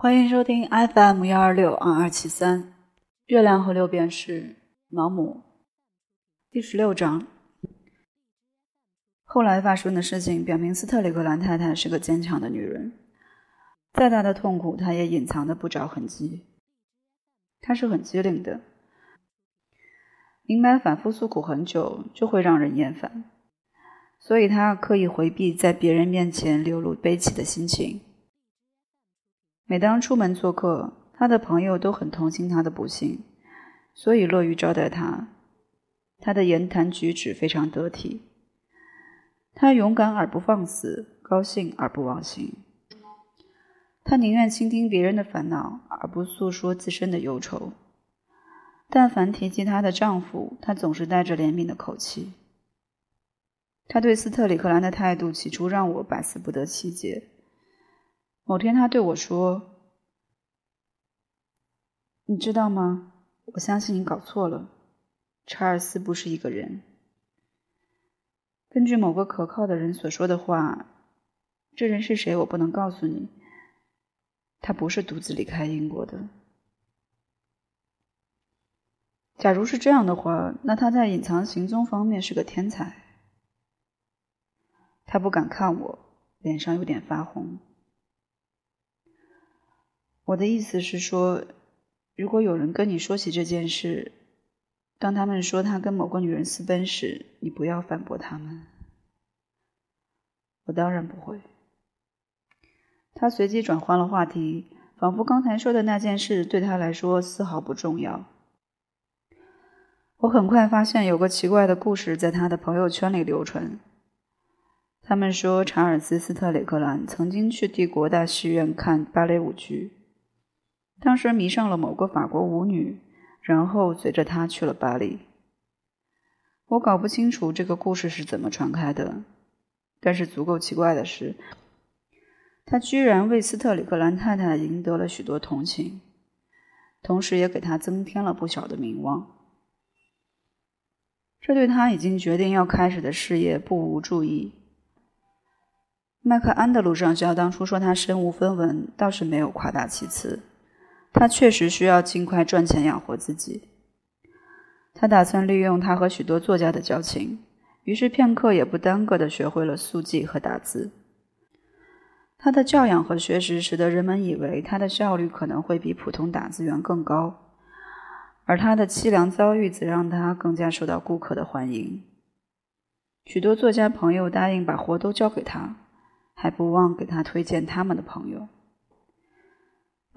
欢迎收听 FM 幺二六二二七三，月亮和六便士毛姆第十六章。后来发生的事情表明，斯特里格兰太太是个坚强的女人，再大的痛苦，她也隐藏的不着痕迹。她是很机灵的，明白反复诉苦很久就会让人厌烦，所以她刻意回避在别人面前流露悲戚的心情。每当出门做客，他的朋友都很同情他的不幸，所以乐于招待他。他的言谈举止非常得体。他勇敢而不放肆，高兴而不忘形。他宁愿倾听别人的烦恼，而不诉说自身的忧愁。但凡提及她的丈夫，她总是带着怜悯的口气。他对斯特里克兰的态度，起初让我百思不得其解。某天，他对我说：“你知道吗？我相信你搞错了。查尔斯不是一个人。根据某个可靠的人所说的话，这人是谁，我不能告诉你。他不是独自离开英国的。假如是这样的话，那他在隐藏行踪方面是个天才。”他不敢看我，脸上有点发红。我的意思是说，如果有人跟你说起这件事，当他们说他跟某个女人私奔时，你不要反驳他们。我当然不会。他随即转换了话题，仿佛刚才说的那件事对他来说丝毫不重要。我很快发现有个奇怪的故事在他的朋友圈里流传。他们说，查尔斯·斯特里克兰曾经去帝国大戏院看芭蕾舞剧。当时迷上了某个法国舞女，然后随着她去了巴黎。我搞不清楚这个故事是怎么传开的，但是足够奇怪的是，他居然为斯特里克兰太太赢得了许多同情，同时也给他增添了不小的名望。这对他已经决定要开始的事业不无助益。麦克安德鲁上校当初说他身无分文，倒是没有夸大其词。他确实需要尽快赚钱养活自己。他打算利用他和许多作家的交情，于是片刻也不耽搁地学会了速记和打字。他的教养和学识使得人们以为他的效率可能会比普通打字员更高，而他的凄凉遭遇则让他更加受到顾客的欢迎。许多作家朋友答应把活都交给他，还不忘给他推荐他们的朋友。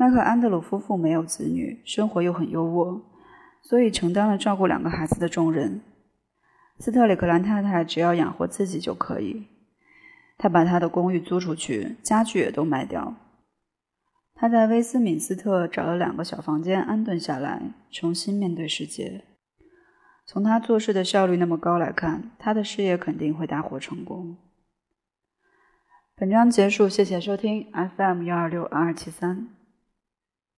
麦克安德鲁夫妇没有子女，生活又很优渥，所以承担了照顾两个孩子的重任。斯特里克兰太太只要养活自己就可以。她把她的公寓租出去，家具也都卖掉。她在威斯敏斯特找了两个小房间安顿下来，重新面对世界。从她做事的效率那么高来看，她的事业肯定会大获成功。本章结束，谢谢收听 FM 幺二六二二七三。